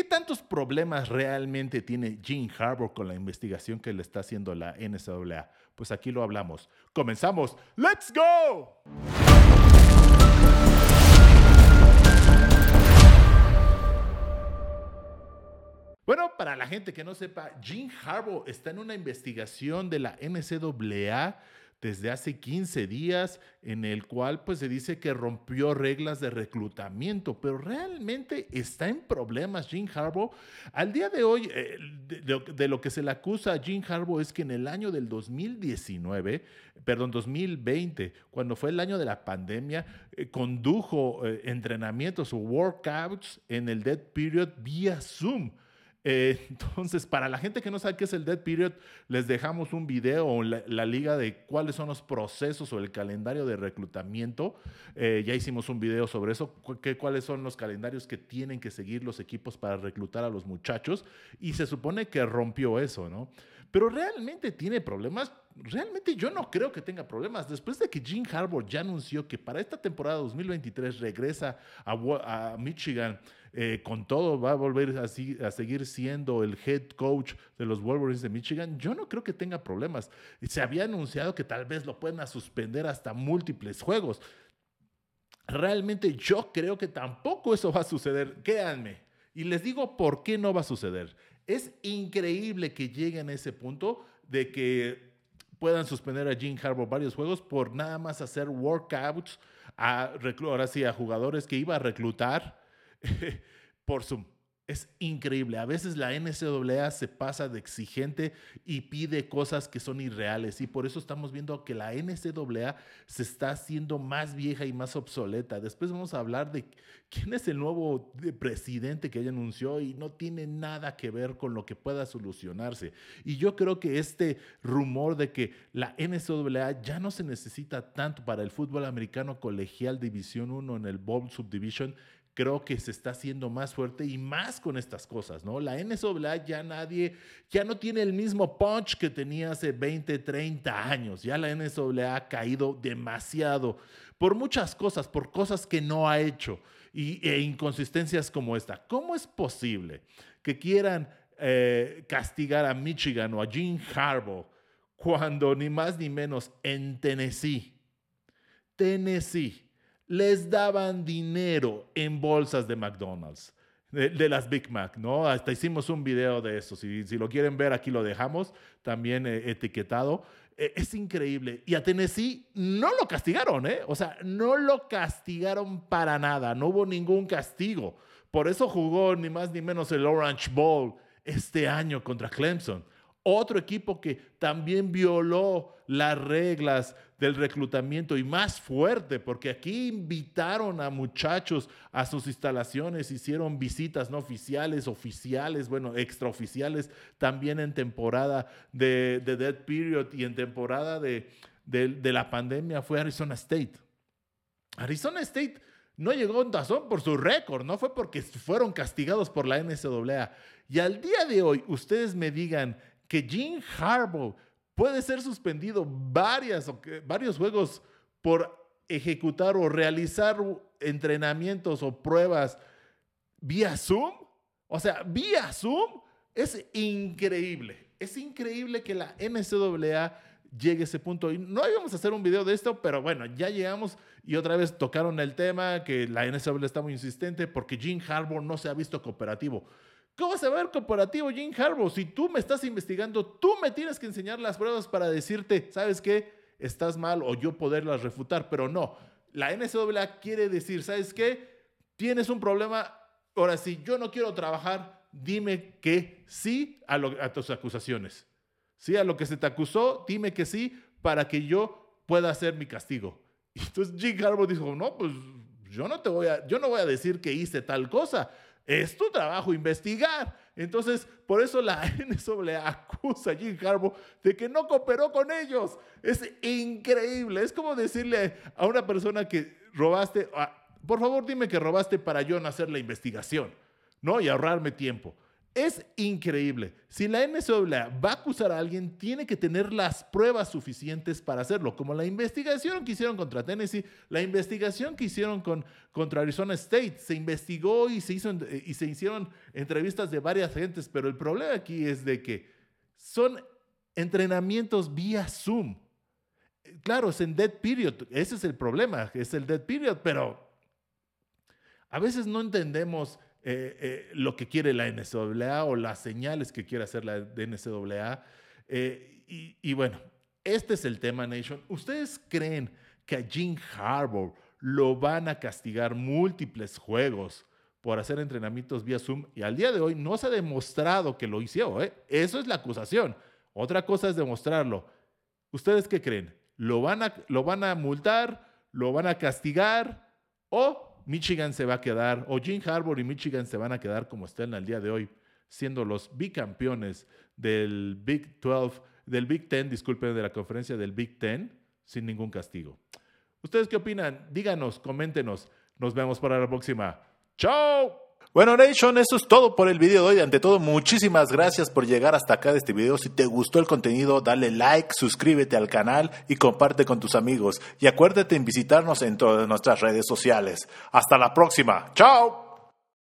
¿Qué tantos problemas realmente tiene Gene Harbour con la investigación que le está haciendo la NCAA? Pues aquí lo hablamos. Comenzamos. ¡Let's go! Bueno, para la gente que no sepa, Gene Harbaugh está en una investigación de la NCAA desde hace 15 días en el cual pues se dice que rompió reglas de reclutamiento, pero realmente está en problemas Jim Harbaugh. Al día de hoy, eh, de, lo que se le acusa a Jim Harbaugh es que en el año del 2019, perdón, 2020, cuando fue el año de la pandemia, eh, condujo eh, entrenamientos o workouts en el dead period vía Zoom. Eh, entonces, para la gente que no sabe qué es el Dead Period, les dejamos un video o la, liga de cuáles son los procesos o el calendario de reclutamiento. Eh, ya hicimos un video sobre eso, cuáles son los calendarios que tienen que seguir los equipos para reclutar a los muchachos. Y se supone que rompió eso, ¿no? Pero realmente tiene problemas. Realmente yo no creo que tenga problemas. Después de que Jim Harbaugh ya anunció que para esta temporada 2023 regresa a, a Michigan eh, con todo va a volver a, seguir siendo el head coach de los Wolverines de Michigan, yo no creo que tenga problemas. Se había anunciado que tal vez lo puedan suspender hasta múltiples juegos. Realmente yo creo que tampoco eso va a suceder. Créanme. Y les digo por qué no va a suceder. Es increíble que lleguen a ese punto de que puedan suspender a Jim Harbaugh varios juegos por nada más hacer workouts a, ahora sí, a jugadores que iba a reclutar por Zoom. Es increíble. A veces la NCAA se pasa de exigente y pide cosas que son irreales. Y por eso estamos viendo que la NCAA se está haciendo más vieja y más obsoleta. Después vamos a hablar de quién es el nuevo presidente que ella anunció y no tiene nada que ver con lo que pueda solucionarse. Y yo creo que este rumor de que la NCAA ya no se necesita tanto para el fútbol americano colegial División 1 en el Bowl Subdivision creo que se está haciendo más fuerte y más con estas cosas, ¿no? La NSA ya nadie, ya no tiene el mismo punch que tenía hace 20, 30 años. Ya la NSA ha caído demasiado por muchas cosas, por cosas que no ha hecho y, e inconsistencias como esta. ¿Cómo es posible que quieran eh, castigar a Michigan o a Gene Harbaugh cuando ni más ni menos en Tennessee, Tennessee, les daban dinero en bolsas de McDonald's, de, las Big Mac, ¿no? Hasta hicimos un video de eso. Si, lo quieren ver, aquí lo dejamos, también eh, etiquetado. E, es increíble. Y a Tennessee no lo castigaron, ¿eh? O sea, no lo castigaron para nada. No hubo ningún castigo. Por eso jugó ni más ni menos el Orange Bowl este año contra Clemson. Otro equipo que también violó las reglas del reclutamiento y más fuerte, porque aquí invitaron a muchachos a sus instalaciones, hicieron visitas no oficiales, oficiales, bueno, extraoficiales, también en temporada de, Dead Period y en temporada de, de, la pandemia fue Arizona State. Arizona State no llegó en tazón por su récord, no fue porque fueron castigados por la NCAA. Y al día de hoy, ustedes me digan que Jim Harbaugh puede ser suspendido varias, varios juegos por ejecutar o realizar entrenamientos o pruebas vía Zoom. O sea, vía Zoom es increíble. Es increíble que la NCAA llegue a ese punto. Y no íbamos a hacer un video de esto, pero bueno, ya llegamos y otra vez tocaron el tema que la NCAA está muy insistente porque Jim Harbaugh no se ha visto cooperativo. ¿Cómo se va a ver corporativo Jim Harbaugh? Si tú me estás investigando, tú me tienes que enseñar las pruebas para decirte, ¿sabes qué? Estás mal o yo poderlas refutar, pero no. La NCAA quiere decir, ¿sabes qué? Tienes un problema, ahora si yo no quiero trabajar, dime que sí a, a tus acusaciones. Sí, a lo que se te acusó, dime que sí para que yo pueda hacer mi castigo. Y entonces Jim Harbaugh dijo, no, pues yo no te voy a, yo no voy a decir que hice tal cosa es tu trabajo investigar. Entonces, por eso la NSA acusa a Jim Harbaugh de que no cooperó con ellos. Es increíble. Es como decirle a una persona que robaste, ah, por favor dime que robaste para yo no hacer la investigación, ¿no? Y ahorrarme tiempo. Es increíble. Si la NCAA va a acusar a alguien, tiene que tener las pruebas suficientes para hacerlo, como la investigación que hicieron contra Tennessee, la investigación que hicieron con, contra Arizona State. Se investigó y se, hizo, y se hicieron entrevistas de varias gentes, pero el problema aquí es de que son entrenamientos vía Zoom. Claro, es en dead period, ese es el problema, es el dead period, pero a veces no entendemos eh, eh, lo que quiere la NCAA o las señales que quiere hacer la NCAA. Eh, y, bueno, este es el tema, Nation. ¿Ustedes creen que a Jim Harbour lo van a castigar múltiples juegos por hacer entrenamientos vía Zoom? Y al día de hoy no se ha demostrado que lo hizo. Eso es la acusación. Otra cosa es demostrarlo. ¿Ustedes qué creen? ¿Lo van a, lo van a multar? ¿Lo van a castigar? ¿O Michigan se va a quedar, o Jim Harbour y Michigan se van a quedar como están al día de hoy, siendo los bicampeones del Big 12, del Big Ten, disculpen, de la conferencia del Big Ten, sin ningún castigo. ¿Ustedes qué opinan? Díganos, coméntenos. Nos vemos para la próxima. ¡Chao! Bueno, Nation, eso es todo por el video de hoy. Ante todo, muchísimas gracias por llegar hasta acá de este video. Si te gustó el contenido, dale like, suscríbete al canal y comparte con tus amigos. Y acuérdate en visitarnos en todas nuestras redes sociales. Hasta la próxima. ¡Chao!